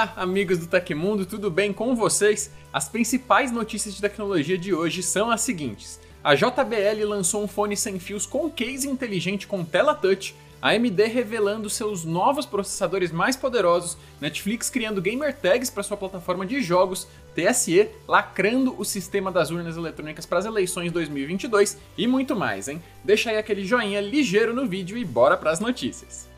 Olá, amigos do Tecmundo, tudo bem com vocês? As principais notícias de tecnologia de hoje são as seguintes: a JBL lançou um fone sem fios com case inteligente com tela touch, a AMD revelando seus novos processadores mais poderosos, Netflix criando gamer tags para sua plataforma de jogos, TSE lacrando o sistema das urnas eletrônicas para as eleições 2022 e muito mais, hein? Deixa aí aquele joinha ligeiro no vídeo e bora para as notícias.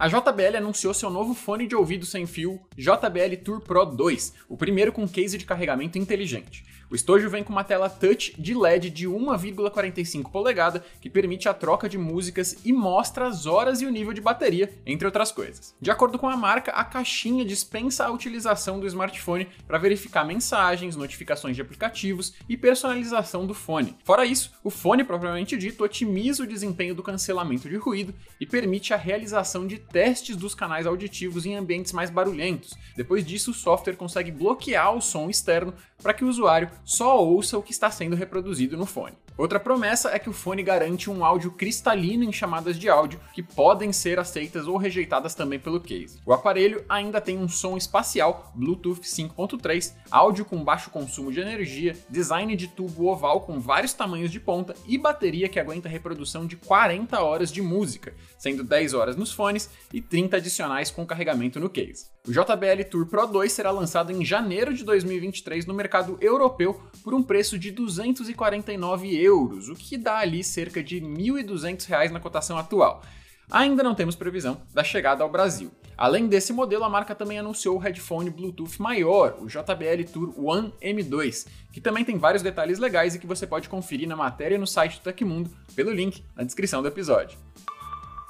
A JBL anunciou seu novo fone de ouvido sem fio JBL Tour Pro 2, o primeiro com case de carregamento inteligente. O estojo vem com uma tela touch de LED de 1,45 polegada que permite a troca de músicas e mostra as horas e o nível de bateria, entre outras coisas. De acordo com a marca, a caixinha dispensa a utilização do smartphone para verificar mensagens, notificações de aplicativos e personalização do fone. Fora isso, o fone propriamente dito otimiza o desempenho do cancelamento de ruído e permite a realização de testes dos canais auditivos em ambientes mais barulhentos. Depois disso, o software consegue bloquear o som externo para que o usuário só ouça o que está sendo reproduzido no fone. Outra promessa é que o fone garante um áudio cristalino em chamadas de áudio que podem ser aceitas ou rejeitadas também pelo case. O aparelho ainda tem um som espacial Bluetooth 5.3, áudio com baixo consumo de energia, design de tubo oval com vários tamanhos de ponta e bateria que aguenta reprodução de 40 horas de música, sendo 10 horas nos fones e 30 adicionais com carregamento no case. O JBL Tour Pro 2 será lançado em janeiro de 2023 no mercado europeu por um preço de 249 euros, o que dá ali cerca de R$ 1.200 na cotação atual. Ainda não temos previsão da chegada ao Brasil. Além desse modelo, a marca também anunciou o headphone Bluetooth maior, o JBL Tour One M2, que também tem vários detalhes legais e que você pode conferir na matéria no site do Tecmundo pelo link na descrição do episódio.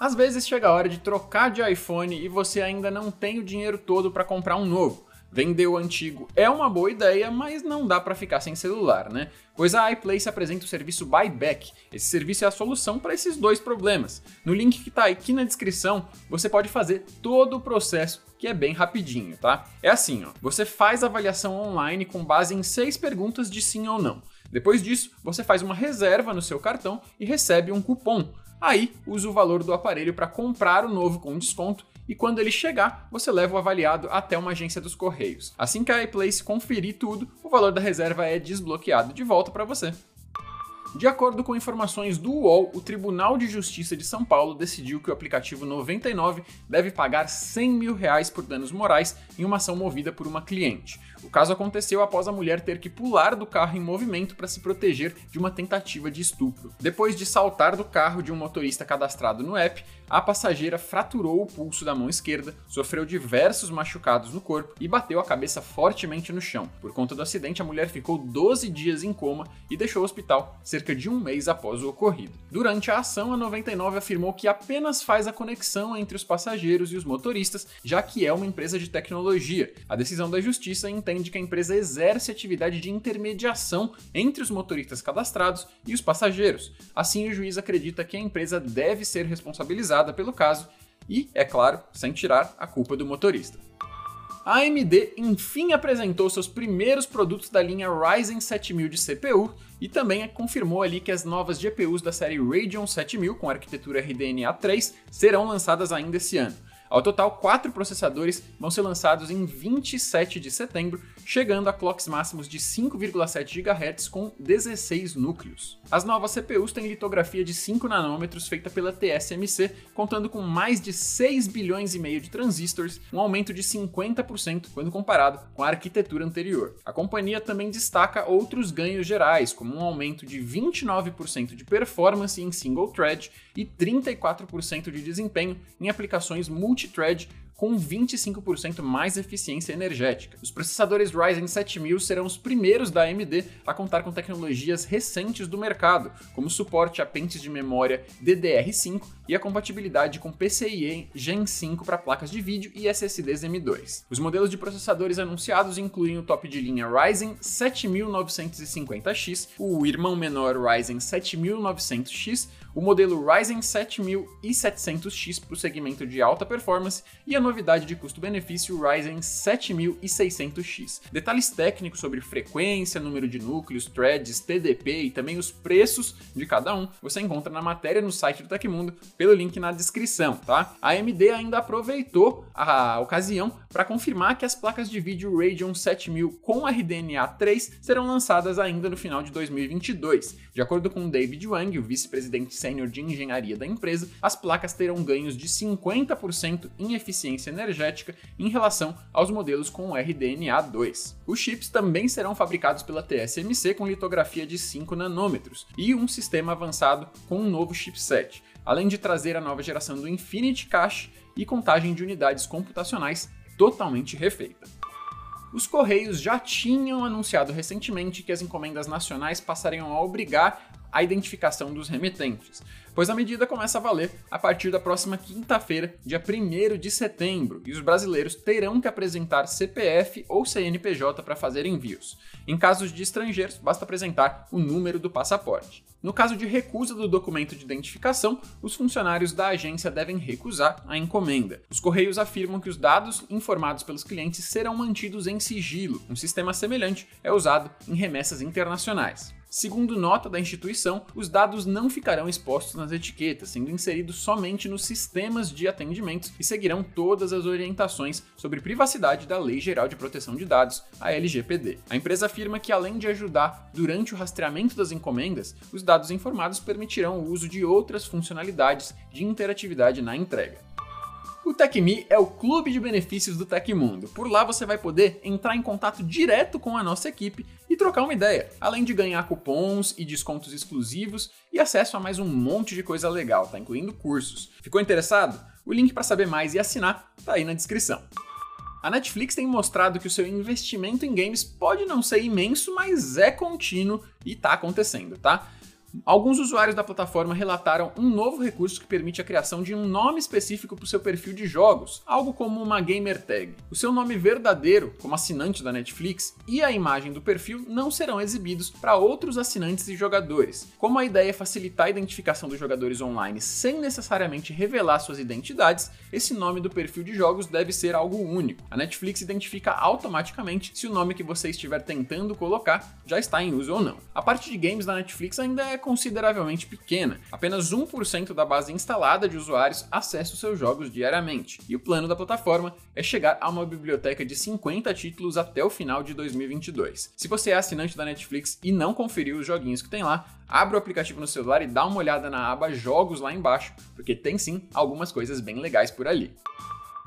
Às vezes chega a hora de trocar de iPhone e você ainda não tem o dinheiro todo para comprar um novo. Vender o antigo é uma boa ideia, mas não dá para ficar sem celular, né? Pois a iPlace apresenta o serviço Buyback. Esse serviço é a solução para esses dois problemas. No link que está aqui na descrição, você pode fazer todo o processo que é bem rapidinho, tá? É assim, ó. Você faz a avaliação online com base em seis perguntas de sim ou não. Depois disso, você faz uma reserva no seu cartão e recebe um cupom. Aí, usa o valor do aparelho para comprar o novo com desconto e quando ele chegar, você leva o avaliado até uma agência dos Correios. Assim que a iPlace conferir tudo, o valor da reserva é desbloqueado de volta para você. De acordo com informações do UOL, o Tribunal de Justiça de São Paulo decidiu que o aplicativo 99 deve pagar 100 mil reais por danos morais em uma ação movida por uma cliente. O caso aconteceu após a mulher ter que pular do carro em movimento para se proteger de uma tentativa de estupro. Depois de saltar do carro de um motorista cadastrado no app, a passageira fraturou o pulso da mão esquerda, sofreu diversos machucados no corpo e bateu a cabeça fortemente no chão. Por conta do acidente, a mulher ficou 12 dias em coma e deixou o hospital de um mês após o ocorrido. Durante a ação, a 99 afirmou que apenas faz a conexão entre os passageiros e os motoristas, já que é uma empresa de tecnologia. A decisão da justiça entende que a empresa exerce atividade de intermediação entre os motoristas cadastrados e os passageiros. Assim, o juiz acredita que a empresa deve ser responsabilizada pelo caso e, é claro, sem tirar a culpa do motorista. A AMD enfim apresentou seus primeiros produtos da linha Ryzen 7000 de CPU e também confirmou ali que as novas GPUs da série Radeon 7000 com arquitetura RDNA 3 serão lançadas ainda esse ano. Ao total, quatro processadores vão ser lançados em 27 de setembro, chegando a clocks máximos de 5,7 GHz com 16 núcleos. As novas CPUs têm litografia de 5 nanômetros feita pela TSMC, contando com mais de 6 bilhões e meio de transistores, um aumento de 50% quando comparado com a arquitetura anterior. A companhia também destaca outros ganhos gerais, como um aumento de 29% de performance em single thread e 34% de desempenho em aplicações multi multithread com 25% mais eficiência energética. Os processadores Ryzen 7000 serão os primeiros da AMD a contar com tecnologias recentes do mercado, como suporte a pentes de memória DDR5 e a compatibilidade com PCIe Gen 5 para placas de vídeo e SSDs M2. Os modelos de processadores anunciados incluem o top de linha Ryzen 7950X, o irmão menor Ryzen 7900X, o modelo Ryzen 7000 e 700X para o segmento de alta performance e a novidade de custo-benefício Ryzen 7600X. Detalhes técnicos sobre frequência, número de núcleos, threads, TDP e também os preços de cada um você encontra na matéria no site do Tecmundo pelo link na descrição, tá? A AMD ainda aproveitou a ocasião para confirmar que as placas de vídeo Radeon 7000 com RDNA 3 serão lançadas ainda no final de 2022. De acordo com David Wang, o vice-presidente sênior de engenharia da empresa, as placas terão ganhos de 50% em eficiência energética em relação aos modelos com RDNA 2. Os chips também serão fabricados pela TSMC com litografia de 5 nanômetros e um sistema avançado com um novo chipset, além de trazer a nova geração do Infinity Cache e contagem de unidades computacionais totalmente refeita. Os Correios já tinham anunciado recentemente que as encomendas nacionais passariam a obrigar a identificação dos remetentes, pois a medida começa a valer a partir da próxima quinta-feira, dia 1 de setembro, e os brasileiros terão que apresentar CPF ou CNPJ para fazer envios. Em casos de estrangeiros, basta apresentar o número do passaporte. No caso de recusa do documento de identificação, os funcionários da agência devem recusar a encomenda. Os Correios afirmam que os dados informados pelos clientes serão mantidos em sigilo. Um sistema semelhante é usado em remessas internacionais. Segundo nota da instituição, os dados não ficarão expostos nas etiquetas, sendo inseridos somente nos sistemas de atendimentos e seguirão todas as orientações sobre privacidade da Lei Geral de Proteção de Dados, a LGPD. A empresa afirma que, além de ajudar durante o rastreamento das encomendas, os dados informados permitirão o uso de outras funcionalidades de interatividade na entrega. O TecMe é o clube de benefícios do Tecmundo. Por lá você vai poder entrar em contato direto com a nossa equipe e trocar uma ideia, além de ganhar cupons e descontos exclusivos e acesso a mais um monte de coisa legal, tá incluindo cursos. Ficou interessado? O link para saber mais e assinar tá aí na descrição. A Netflix tem mostrado que o seu investimento em games pode não ser imenso, mas é contínuo e tá acontecendo, tá? Alguns usuários da plataforma relataram um novo recurso que permite a criação de um nome específico para o seu perfil de jogos, algo como uma gamer tag. O seu nome verdadeiro, como assinante da Netflix, e a imagem do perfil não serão exibidos para outros assinantes e jogadores. Como a ideia é facilitar a identificação dos jogadores online sem necessariamente revelar suas identidades, esse nome do perfil de jogos deve ser algo único. A Netflix identifica automaticamente se o nome que você estiver tentando colocar já está em uso ou não. A parte de games da Netflix ainda é consideravelmente pequena. Apenas 1% da base instalada de usuários acessa os seus jogos diariamente, e o plano da plataforma é chegar a uma biblioteca de 50 títulos até o final de 2022. Se você é assinante da Netflix e não conferiu os joguinhos que tem lá, abra o aplicativo no celular e dá uma olhada na aba Jogos lá embaixo, porque tem sim algumas coisas bem legais por ali.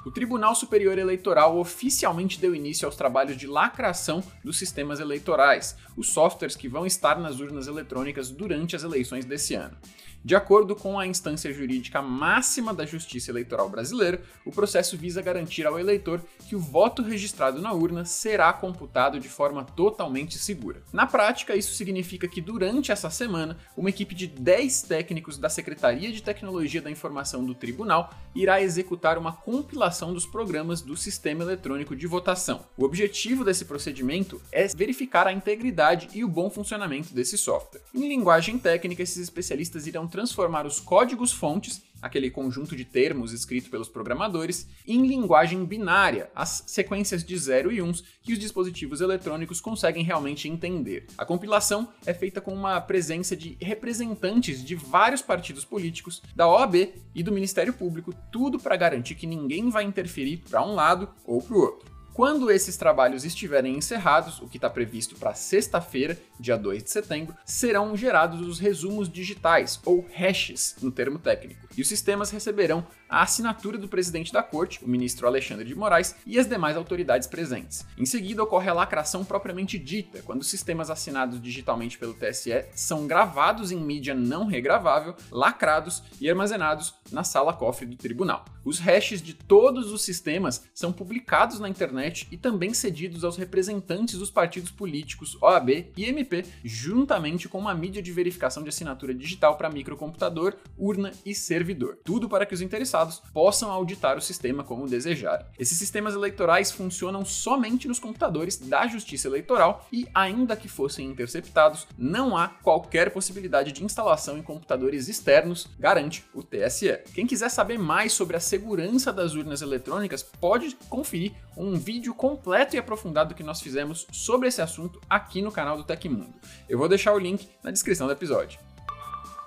O Tribunal Superior Eleitoral oficialmente deu início aos trabalhos de lacração dos sistemas eleitorais, os softwares que vão estar nas urnas eletrônicas durante as eleições desse ano. De acordo com a instância jurídica máxima da Justiça Eleitoral Brasileira, o processo visa garantir ao eleitor que o voto registrado na urna será computado de forma totalmente segura. Na prática, isso significa que durante essa semana, uma equipe de 10 técnicos da Secretaria de Tecnologia da Informação do Tribunal irá executar uma compilação dos programas do sistema eletrônico de votação. O objetivo desse procedimento é verificar a integridade e o bom funcionamento desse software. Em linguagem técnica, esses especialistas irão transformar os códigos-fontes aquele conjunto de termos escrito pelos programadores, em linguagem binária, as sequências de 0 e 1 que os dispositivos eletrônicos conseguem realmente entender. A compilação é feita com uma presença de representantes de vários partidos políticos, da OAB e do Ministério Público, tudo para garantir que ninguém vai interferir para um lado ou para o outro. Quando esses trabalhos estiverem encerrados, o que está previsto para sexta-feira, dia 2 de setembro, serão gerados os resumos digitais, ou hashes no termo técnico, e os sistemas receberão a assinatura do presidente da corte, o ministro Alexandre de Moraes, e as demais autoridades presentes. Em seguida, ocorre a lacração propriamente dita, quando os sistemas assinados digitalmente pelo TSE são gravados em mídia não regravável, lacrados e armazenados na sala cofre do tribunal. Os hashes de todos os sistemas são publicados na internet e também cedidos aos representantes dos partidos políticos OAB e MP, juntamente com uma mídia de verificação de assinatura digital para microcomputador, urna e servidor. Tudo para que os interessados possam auditar o sistema como desejar. Esses sistemas eleitorais funcionam somente nos computadores da Justiça Eleitoral e, ainda que fossem interceptados, não há qualquer possibilidade de instalação em computadores externos, garante o TSE. Quem quiser saber mais sobre a segurança das urnas eletrônicas, pode conferir um vídeo completo e aprofundado que nós fizemos sobre esse assunto aqui no canal do Tecmundo. Eu vou deixar o link na descrição do episódio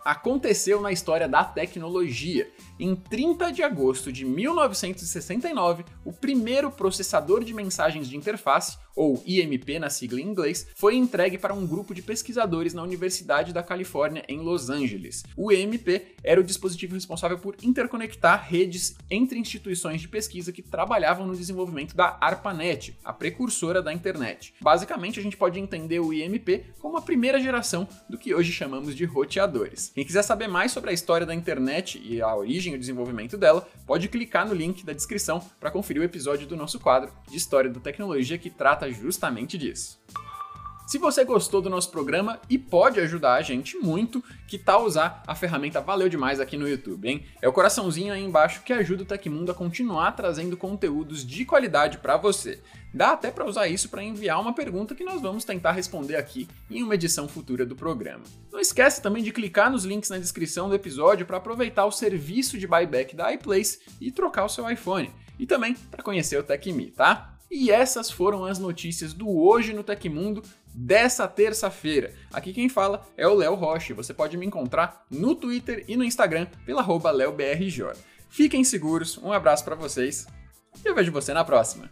aconteceu na história da tecnologia. Em 30 de agosto de 1969, o primeiro processador de mensagens de interface, ou IMP na sigla em inglês, foi entregue para um grupo de pesquisadores na Universidade da Califórnia em Los Angeles. O IMP era o dispositivo responsável por interconectar redes entre instituições de pesquisa que trabalhavam no desenvolvimento da ARPANET, a precursora da internet. Basicamente, a gente pode entender o IMP como a primeira geração do que hoje chamamos de roteadores. Quem quiser saber mais sobre a história da internet e a origem e o desenvolvimento dela, pode clicar no link da descrição para conferir o episódio do nosso quadro de História da Tecnologia que trata justamente disso. Se você gostou do nosso programa e pode ajudar a gente muito, que tal usar a ferramenta Valeu Demais aqui no YouTube, hein? É o coraçãozinho aí embaixo que ajuda o Tecmundo a continuar trazendo conteúdos de qualidade para você. Dá até para usar isso para enviar uma pergunta que nós vamos tentar responder aqui em uma edição futura do programa. Não esquece também de clicar nos links na descrição do episódio para aproveitar o serviço de buyback da iPlace e trocar o seu iPhone. E também para conhecer o TecMe, tá? E essas foram as notícias do Hoje no Tecmundo dessa terça-feira. Aqui quem fala é o Léo Rocha. Você pode me encontrar no Twitter e no Instagram pela LeoBRJ. Fiquem seguros, um abraço para vocês e eu vejo você na próxima.